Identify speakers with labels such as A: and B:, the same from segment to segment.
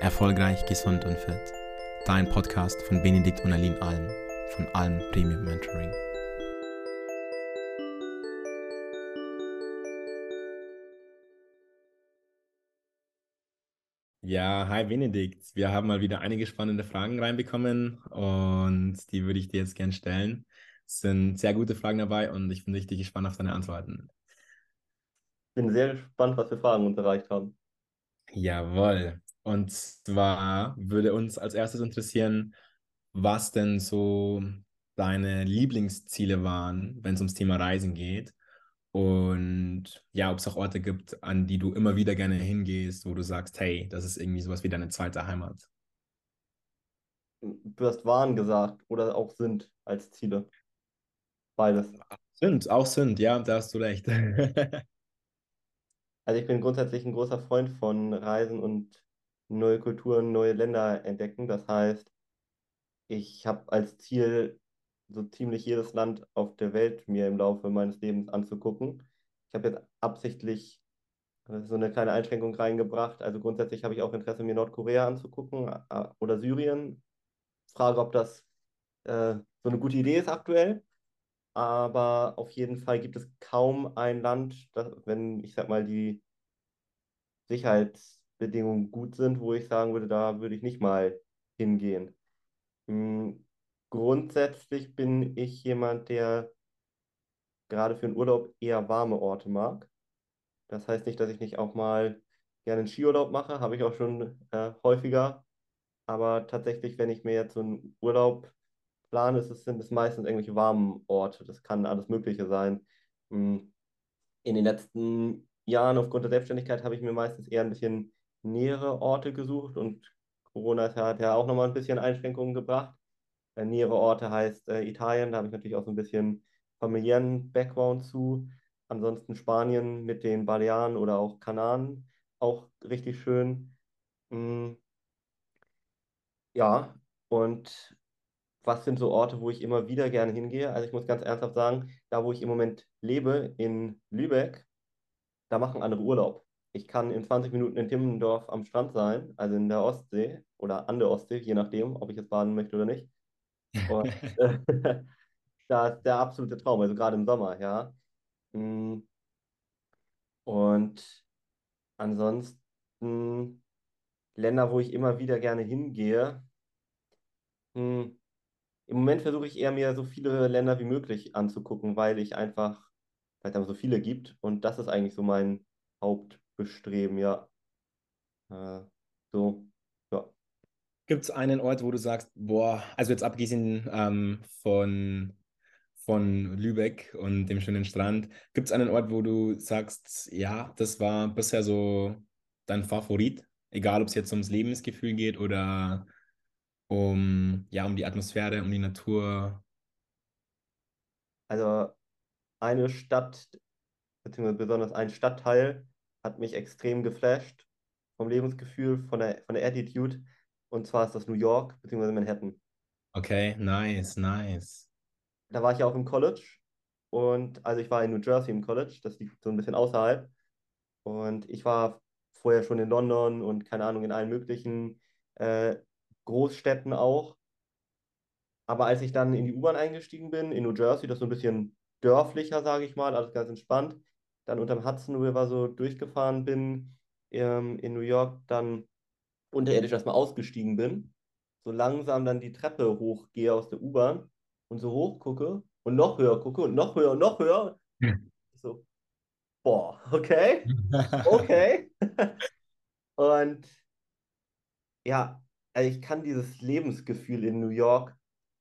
A: Erfolgreich, gesund und fit. Dein Podcast von Benedikt und Aline Alm von Alm Premium Mentoring. Ja, hi Benedikt. Wir haben mal wieder einige spannende Fragen reinbekommen und die würde ich dir jetzt gerne stellen. Es sind sehr gute Fragen dabei und ich bin richtig gespannt auf deine Antworten.
B: Ich bin sehr gespannt, was für Fragen uns erreicht haben.
A: Jawohl. Und zwar würde uns als erstes interessieren, was denn so deine Lieblingsziele waren, wenn es ums Thema Reisen geht. Und ja, ob es auch Orte gibt, an die du immer wieder gerne hingehst, wo du sagst, hey, das ist irgendwie sowas wie deine zweite Heimat.
B: Du hast waren gesagt oder auch sind als Ziele. Beides.
A: Sind, auch sind, ja, da hast du recht.
B: also ich bin grundsätzlich ein großer Freund von Reisen und neue Kulturen, neue Länder entdecken. Das heißt, ich habe als Ziel, so ziemlich jedes Land auf der Welt mir im Laufe meines Lebens anzugucken. Ich habe jetzt absichtlich so eine kleine Einschränkung reingebracht. Also grundsätzlich habe ich auch Interesse, mir Nordkorea anzugucken äh, oder Syrien. Frage, ob das äh, so eine gute Idee ist aktuell. Aber auf jeden Fall gibt es kaum ein Land, das, wenn ich sag mal die Sicherheitsbedingungen gut sind, wo ich sagen würde, da würde ich nicht mal hingehen. Hm, grundsätzlich bin ich jemand, der gerade für einen Urlaub eher warme Orte mag. Das heißt nicht, dass ich nicht auch mal gerne einen Skiurlaub mache, habe ich auch schon äh, häufiger. Aber tatsächlich, wenn ich mir jetzt so einen Urlaub plane, sind es meistens irgendwelche warmen Orte. Das kann alles Mögliche sein. Hm, in den letzten Jahren aufgrund der Selbstständigkeit habe ich mir meistens eher ein bisschen nähere Orte gesucht und Corona hat ja auch nochmal ein bisschen Einschränkungen gebracht. Äh, nähere Orte heißt äh, Italien, da habe ich natürlich auch so ein bisschen familiären Background zu. Ansonsten Spanien mit den Balearen oder auch Kanaren, auch richtig schön. Mm. Ja, und was sind so Orte, wo ich immer wieder gerne hingehe? Also ich muss ganz ernsthaft sagen, da wo ich im Moment lebe, in Lübeck, da machen andere Urlaub. Ich kann in 20 Minuten in Timmendorf am Strand sein, also in der Ostsee oder an der Ostsee, je nachdem, ob ich jetzt baden möchte oder nicht. Und äh, da ist der absolute Traum, also gerade im Sommer, ja. Mm. Und ansonsten Länder, wo ich immer wieder gerne hingehe. Hm, Im Moment versuche ich eher mir so viele Länder wie möglich anzugucken, weil ich einfach, weil es einfach so viele gibt. Und das ist eigentlich so mein Hauptbestreben, ja. Äh, so, ja.
A: Gibt es einen Ort, wo du sagst, boah, also jetzt abgesehen ähm, von, von Lübeck und dem schönen Strand, gibt es einen Ort, wo du sagst, ja, das war bisher so dein Favorit, egal ob es jetzt ums Lebensgefühl geht oder um, ja, um die Atmosphäre, um die Natur?
B: Also eine Stadt, beziehungsweise besonders ein Stadtteil, hat mich extrem geflasht vom Lebensgefühl, von der, von der Attitude. Und zwar ist das New York, beziehungsweise Manhattan.
A: Okay, nice, nice.
B: Da war ich ja auch im College. Und also ich war in New Jersey im College, das liegt so ein bisschen außerhalb. Und ich war vorher schon in London und keine Ahnung, in allen möglichen äh, Großstädten auch. Aber als ich dann in die U-Bahn eingestiegen bin, in New Jersey, das ist so ein bisschen dörflicher, sage ich mal, alles ganz entspannt, dann unterm Hudson River so durchgefahren bin, ähm, in New York dann unterirdisch erstmal ausgestiegen bin, so langsam dann die Treppe hochgehe aus der U-Bahn und so hoch gucke und noch höher gucke und noch höher und noch höher. Hm. So, boah, okay, okay. und ja, also ich kann dieses Lebensgefühl in New York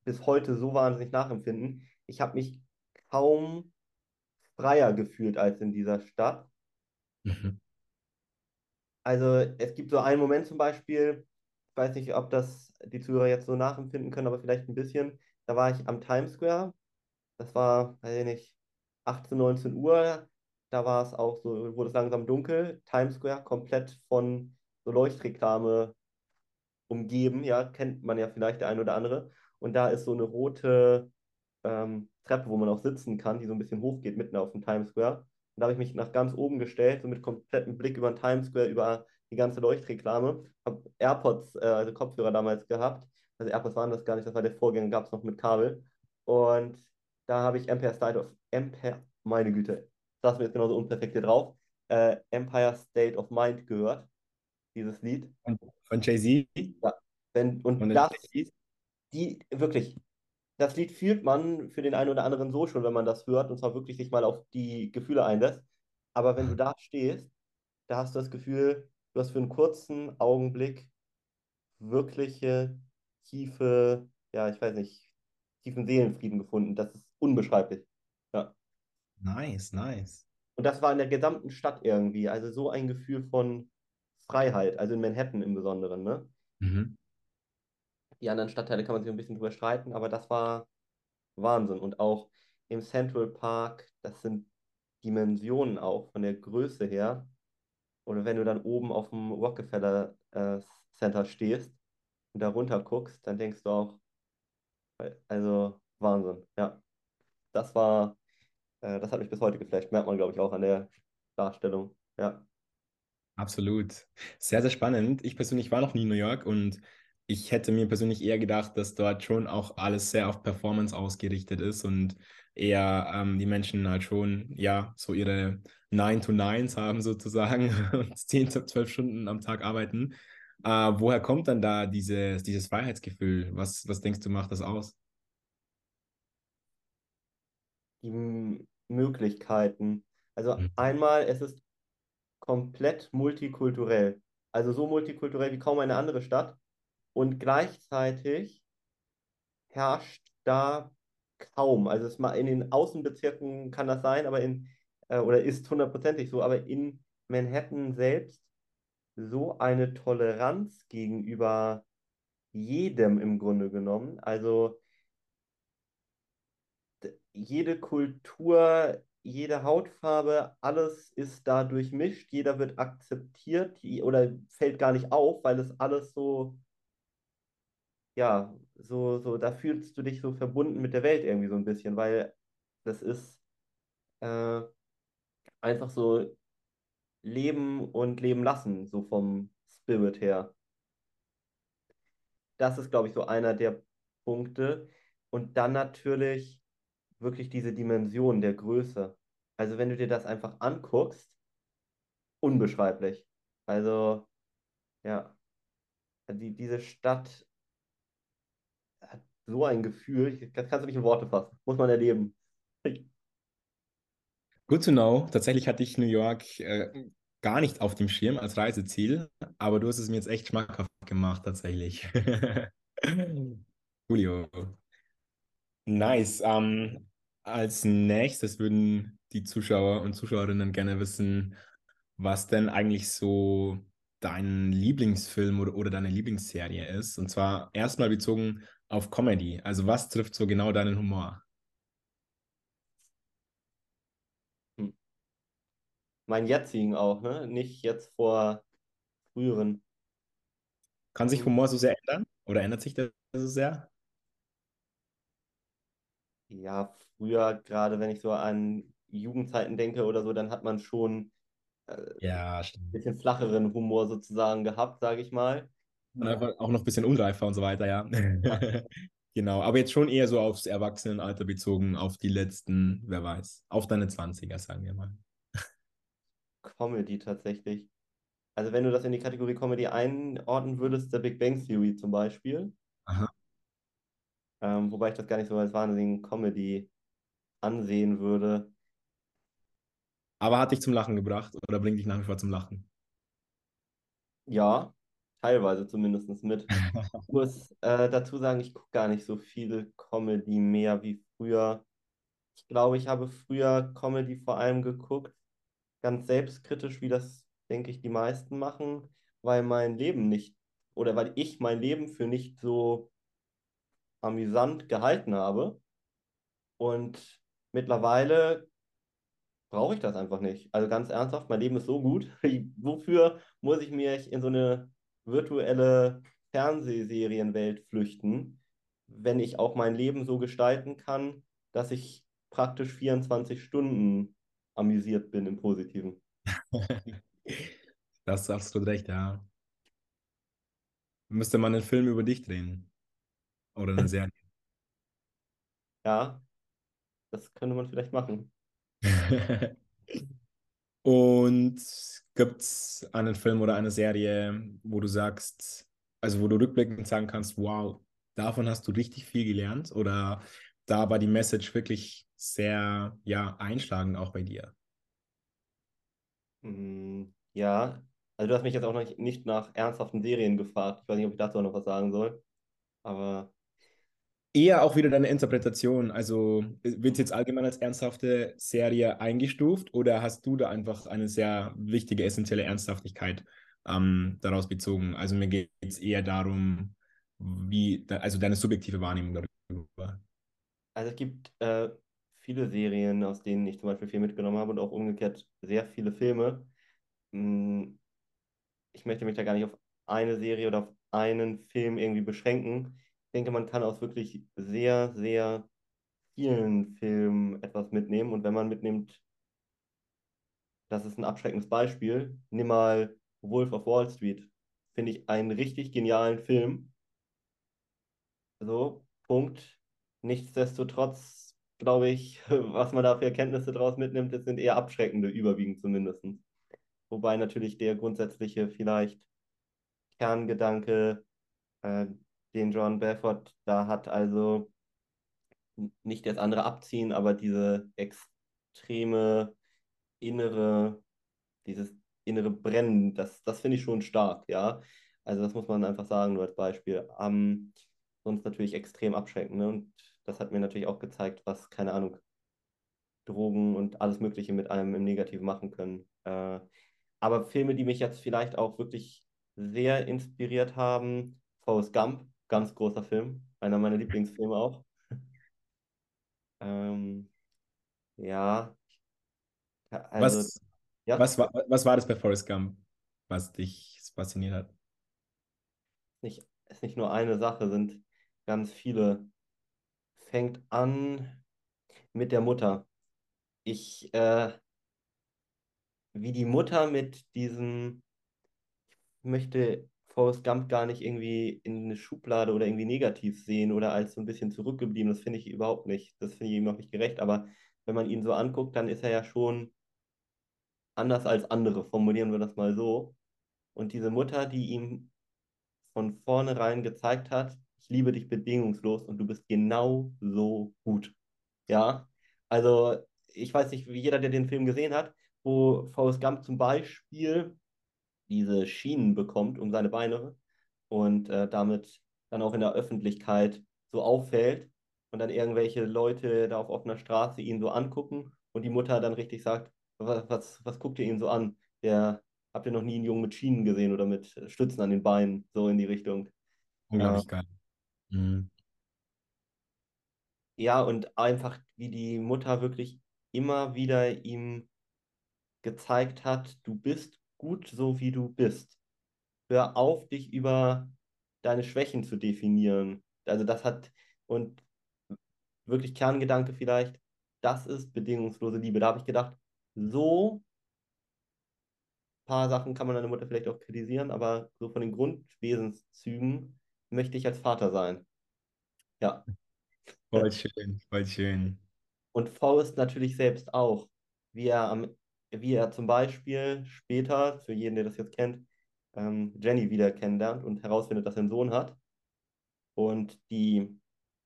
B: bis heute so wahnsinnig nachempfinden. Ich habe mich kaum freier gefühlt als in dieser Stadt. Mhm. Also es gibt so einen Moment zum Beispiel, ich weiß nicht, ob das die Zuhörer jetzt so nachempfinden können, aber vielleicht ein bisschen. Da war ich am Times Square. Das war, weiß ich nicht, 18, 19 Uhr. Da war es auch so, wurde es langsam dunkel. Times Square komplett von so Leuchtreklame umgeben, ja, kennt man ja vielleicht der ein oder andere. Und da ist so eine rote ähm, Treppe, wo man auch sitzen kann, die so ein bisschen hochgeht, mitten auf dem Times Square. Und da habe ich mich nach ganz oben gestellt, so mit komplettem Blick über den Times Square, über die ganze Leuchtreklame. Habe AirPods, äh, also Kopfhörer damals gehabt. Also AirPods waren das gar nicht, das war der Vorgänger, gab es noch mit Kabel. Und da habe ich Empire State of Empire, meine Güte, das mir jetzt genauso unperfekt hier drauf, äh, Empire State of Mind gehört, dieses Lied.
A: Von, Jay-Z?
B: Ja. Wenn, und
A: den
B: das, die, wirklich, das Lied fühlt man für den einen oder anderen so schon, wenn man das hört und zwar wirklich sich mal auf die Gefühle einlässt. Aber wenn du da stehst, da hast du das Gefühl, du hast für einen kurzen Augenblick wirkliche tiefe, ja, ich weiß nicht, tiefen Seelenfrieden gefunden. Das ist unbeschreiblich. Ja.
A: Nice, nice.
B: Und das war in der gesamten Stadt irgendwie. Also so ein Gefühl von Freiheit, also in Manhattan im Besonderen, ne?
A: Mhm.
B: Die anderen Stadtteile kann man sich ein bisschen drüber streiten, aber das war Wahnsinn. Und auch im Central Park, das sind Dimensionen auch von der Größe her. Oder wenn du dann oben auf dem Rockefeller äh, Center stehst und da runter guckst, dann denkst du auch, also Wahnsinn, ja. Das war, äh, das hat mich bis heute geflasht. Merkt man, glaube ich, auch an der Darstellung. Ja.
A: Absolut. Sehr, sehr spannend. Ich persönlich war noch nie in New York und ich hätte mir persönlich eher gedacht, dass dort schon auch alles sehr auf Performance ausgerichtet ist und eher ähm, die Menschen halt schon, ja, so ihre 9-to-9s haben sozusagen und 10, 12 Stunden am Tag arbeiten. Äh, woher kommt dann da dieses, dieses Freiheitsgefühl? Was, was denkst du, macht das aus?
B: Die Möglichkeiten. Also
A: Mhm.
B: einmal, es ist komplett multikulturell. Also so multikulturell wie kaum eine andere Stadt. Und gleichzeitig herrscht da kaum. Also es mal in den Außenbezirken kann das sein, aber in, äh, oder ist hundertprozentig so, aber in Manhattan selbst so eine Toleranz gegenüber jedem im Grunde genommen. Also jede Kultur, jede Hautfarbe, alles ist da durchmischt, jeder wird akzeptiert oder fällt gar nicht auf, weil es alles so, ja, so, so, da fühlst du dich so verbunden mit der Welt irgendwie so ein bisschen, weil das ist äh, einfach so Leben und Leben lassen, so vom Spirit her. Das ist, glaube ich, so einer der Punkte. Und dann natürlich wirklich diese Dimension der Größe. Also wenn du dir das einfach anguckst, unbeschreiblich. Also ja, die, diese Stadt so ein Gefühl, das kannst du nicht in Worte fassen. Muss man erleben.
A: Good to know. Tatsächlich hatte ich New York äh, gar nicht auf dem Schirm als Reiseziel, aber du hast es mir jetzt echt schmackhaft gemacht, tatsächlich. Julio. Nice. Ähm, als nächstes würden die Zuschauer und Zuschauerinnen gerne wissen, was denn eigentlich so dein Lieblingsfilm oder, oder deine Lieblingsserie ist. Und zwar erstmal bezogen auf Comedy. Also was trifft so genau deinen Humor?
B: Hm. Mein jetzigen auch, ne? Nicht jetzt vor früheren.
A: Kann sich
B: Hm.
A: Humor so sehr ändern? Oder ändert sich das so sehr?
B: Ja, früher, gerade wenn ich so an Jugendzeiten denke oder so, dann hat man schon äh, ein
A: Ja, stimmt.
B: bisschen flacheren Humor sozusagen gehabt, sage ich mal.
A: Und einfach auch noch ein bisschen unreifer und so weiter, ja.
B: Ja.
A: Genau, aber jetzt schon eher so aufs Erwachsenenalter bezogen, auf die letzten, wer weiß, auf deine 20er, sagen wir mal.
B: Comedy tatsächlich. Also wenn du das in die Kategorie Comedy einordnen würdest, der Big Bang Theory zum Beispiel,
A: Aha.
B: ähm, wobei ich das gar nicht so als wahnsinnigen Comedy ansehen würde.
A: Aber hat dich zum Lachen gebracht oder bringt dich nach wie vor zum Lachen?
B: Ja, teilweise zumindest mit. Ich muss äh, dazu sagen, ich gucke gar nicht so viel Comedy mehr wie früher. Ich glaube, ich habe früher Comedy vor allem geguckt, ganz selbstkritisch, wie das, denke ich, die meisten machen, weil mein Leben nicht, oder weil ich mein Leben für nicht so amüsant gehalten habe. Und mittlerweile brauche ich das einfach nicht. Also ganz ernsthaft, mein Leben ist so gut. Wofür muss ich mich in so eine virtuelle Fernsehserienwelt flüchten, wenn ich auch mein Leben so gestalten kann, dass ich praktisch 24 Stunden amüsiert bin im Positiven.
A: Das hast du recht, ja. Müsste man einen Film über dich drehen. Oder eine Serie.
B: Ja, das könnte man vielleicht machen.
A: Und gibt es einen Film oder eine Serie, wo du sagst, also wo du rückblickend sagen kannst, wow, davon hast du richtig viel gelernt oder da war die Message wirklich sehr, ja, einschlagend auch bei dir?
B: Mm, Ja, also du hast mich jetzt auch noch nicht nach ernsthaften Serien gefragt. Ich weiß nicht, ob ich dazu noch was sagen soll, aber
A: Eher auch wieder deine Interpretation. Also wird es jetzt allgemein als ernsthafte Serie eingestuft oder hast du da einfach eine sehr wichtige, essentielle Ernsthaftigkeit ähm, daraus bezogen? Also mir geht es eher darum, wie, also deine subjektive Wahrnehmung darüber.
B: also es gibt äh, viele Serien, aus denen ich zum Beispiel viel mitgenommen habe und auch umgekehrt sehr viele Filme. Mm, Ich möchte mich da gar nicht auf eine Serie oder auf einen Film irgendwie beschränken. Ich denke, man kann aus wirklich sehr, sehr vielen Filmen etwas mitnehmen. Und wenn man mitnimmt, das ist ein abschreckendes Beispiel, nimm mal Wolf of Wall Street. Finde ich einen richtig genialen Film. So, Punkt. Nichtsdestotrotz, glaube ich, was man da für Erkenntnisse draus mitnimmt, das sind eher abschreckende, überwiegend zumindest. Wobei natürlich der grundsätzliche vielleicht Kerngedanke, äh, den John Belfort da hat, also nicht das andere abziehen, aber diese extreme innere, dieses innere Brennen, das, das finde ich schon stark, ja. Also das muss man einfach sagen, nur als Beispiel. Ähm, sonst natürlich extrem abschreckend, ne? Und das hat mir natürlich auch gezeigt, was, keine Ahnung, Drogen und alles Mögliche mit einem im Negativen machen können. Äh, aber Filme, die mich jetzt vielleicht auch wirklich sehr inspiriert haben, Forrest Gump, ganz großer Film, einer meiner Lieblingsfilme auch. Ähm, ja, also,
A: Was,
B: ja,
A: was war, was war das bei Forrest Gump, was dich fasziniert hat?
B: nicht, ist nicht nur eine Sache, sind ganz viele. Fängt an mit der Mutter. Ich, äh, wie die Mutter mit diesem, ich möchte Forrest Gump gar nicht irgendwie in eine Schublade oder irgendwie negativ sehen oder als so ein bisschen zurückgeblieben. Das finde ich überhaupt nicht. Das finde ich ihm auch nicht gerecht. Aber wenn man ihn so anguckt, dann ist er ja schon anders als andere, formulieren wir das mal so. Und diese Mutter, die ihm von vornherein gezeigt hat, ich liebe dich bedingungslos und du bist genau so gut. Ja, also ich weiß nicht, wie jeder, der den Film gesehen hat, wo Forrest Gump zum Beispiel diese Schienen bekommt um seine Beine und äh, damit dann auch in der Öffentlichkeit so auffällt und dann irgendwelche Leute da auf offener Straße ihn so angucken und die Mutter dann richtig sagt, was, was, was guckt ihr ihn so an? Der, habt ihr noch nie einen Jungen mit Schienen gesehen oder mit Stützen an den Beinen, so in die Richtung.
A: Unglaublich geil. Mhm.
B: ja, und einfach, wie die Mutter wirklich immer wieder ihm gezeigt hat, du bist gut so, wie du bist. Hör auf, dich über deine Schwächen zu definieren. Also das hat, und wirklich Kerngedanke vielleicht, das ist bedingungslose Liebe. Da habe ich gedacht, so ein paar Sachen kann man deine Mutter vielleicht auch kritisieren, aber so von den Grundwesenszügen möchte ich als Vater sein. Ja.
A: Voll schön, voll schön.
B: Und Forrest natürlich selbst auch. Wie er, am, wie er zum Beispiel später, für jeden, der das jetzt kennt, ähm, Jenny wieder kennenlernt und herausfindet, dass er einen Sohn hat. Und die,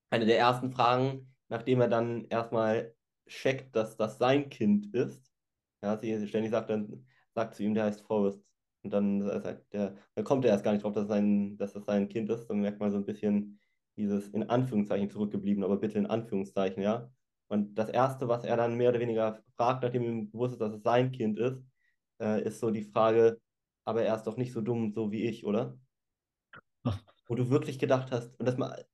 B: eine der ersten Fragen, nachdem er dann erstmal checkt, dass das sein Kind ist, ja, sie Jenny sagt dann, sagt zu ihm, der heißt Forrest. Und dann, sagt der, dann kommt er erst gar nicht drauf, dass, sein, dass das sein Kind ist. Dann merkt man so ein bisschen dieses in Anführungszeichen zurückgeblieben, aber bitte in Anführungszeichen, ja. Und das Erste, was er dann mehr oder weniger fragt, nachdem ihm bewusst ist, dass es sein Kind ist, äh, ist so die Frage, aber er ist doch nicht so dumm, so wie ich, oder? Wo du wirklich gedacht hast, und das mal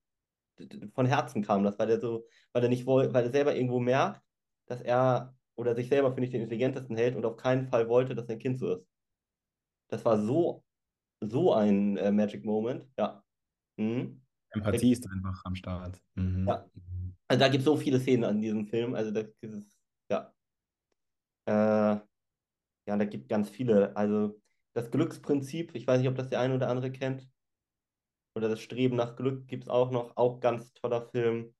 B: von Herzen kam das, weil er so, weil er nicht wollte, weil er selber irgendwo merkt, dass er oder sich selber für nicht den intelligentesten hält und auf keinen Fall wollte, dass sein Kind so ist. Das war so, so ein äh, Magic Moment, ja. Mhm.
A: Empathie ist einfach am Start. Mhm.
B: Ja, also da gibt es so viele Szenen an diesem Film, also da gibt es, ja. Äh, ja, da gibt ganz viele. Also das Glücksprinzip, ich weiß nicht, ob das der eine oder andere kennt. oder Das Streben nach Glück gibt es auch noch, auch ganz toller Film.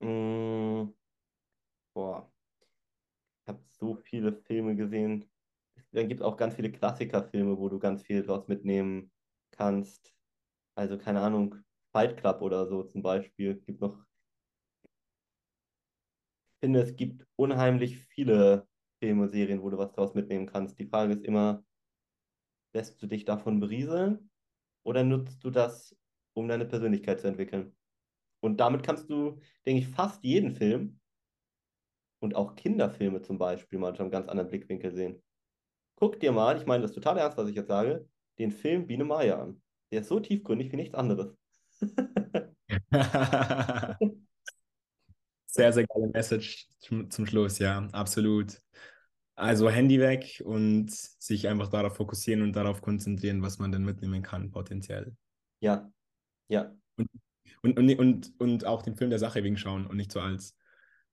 B: Mm, boah, ich habe so viele Filme gesehen. Dann gibt es auch ganz viele Klassikerfilme, wo du ganz viel draus mitnehmen kannst. Also keine Ahnung, Fight Club oder so zum Beispiel. Gibt noch. Ich finde, es gibt unheimlich viele Filme, Serien, wo du was draus mitnehmen kannst. Die Frage ist immer, lässt du dich davon berieseln oder nutzt du das, um deine Persönlichkeit zu entwickeln? Und damit kannst du, denke ich, fast jeden Film und auch Kinderfilme zum Beispiel mal schon einen ganz anderen Blickwinkel sehen. Guck dir mal, ich meine das total ernst, was ich jetzt sage, den Film Biene Maya an. Der ist so tiefgründig wie nichts anderes.
C: sehr, sehr geile Message zum, Schluss, ja, absolut. Also Handy weg und sich einfach darauf fokussieren und darauf konzentrieren, was man denn mitnehmen kann, potenziell.
B: Ja, ja.
C: Und, und, und, und, und auch den Film der Sache wegen schauen und nicht so als,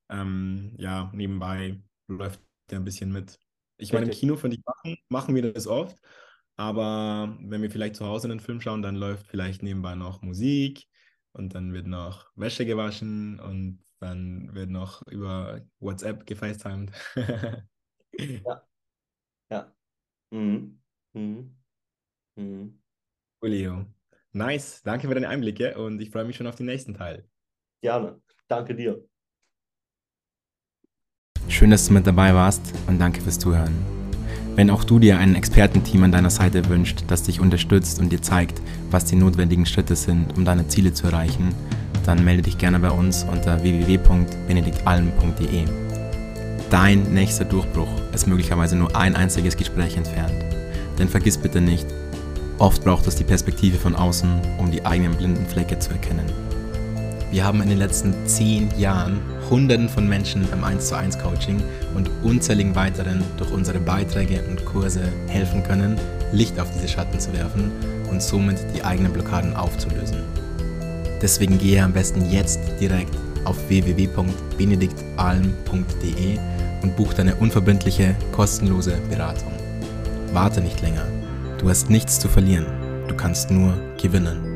C: ähm, ja, nebenbei läuft der ein bisschen mit. Ich meine, im Kino, finde ich, machen, machen wir das oft, aber wenn wir vielleicht zu Hause einen Film schauen, dann läuft vielleicht nebenbei noch Musik und dann wird noch Wäsche gewaschen und dann wird noch über WhatsApp gefacetimed.
B: Ja. Ja. Mhm. Mhm. Mhm.
C: Julio. Nice. Danke für deine Einblicke und ich freue mich schon auf den nächsten Teil.
B: Gerne. Danke dir.
A: Schön, dass du mit dabei warst und danke fürs Zuhören. Wenn auch du dir ein Expertenteam an deiner Seite wünscht, das dich unterstützt und dir zeigt, was die notwendigen Schritte sind, um deine Ziele zu erreichen, dann melde dich gerne bei uns unter www.benediktalm.de. Dein nächster Durchbruch ist möglicherweise nur ein einziges Gespräch entfernt. Denn vergiss bitte nicht, oft braucht es die Perspektive von außen, um die eigenen blinden Flecke zu erkennen. Wir haben in den letzten zehn Jahren Hunderten von Menschen im 1 zu 1 Coaching und unzähligen weiteren durch unsere Beiträge und Kurse helfen können, Licht auf diese Schatten zu werfen und somit die eigenen Blockaden aufzulösen. Deswegen gehe am besten jetzt direkt auf www.benediktalm.de und buch deine unverbindliche, kostenlose Beratung. Warte nicht länger. Du hast nichts zu verlieren. Du kannst nur gewinnen.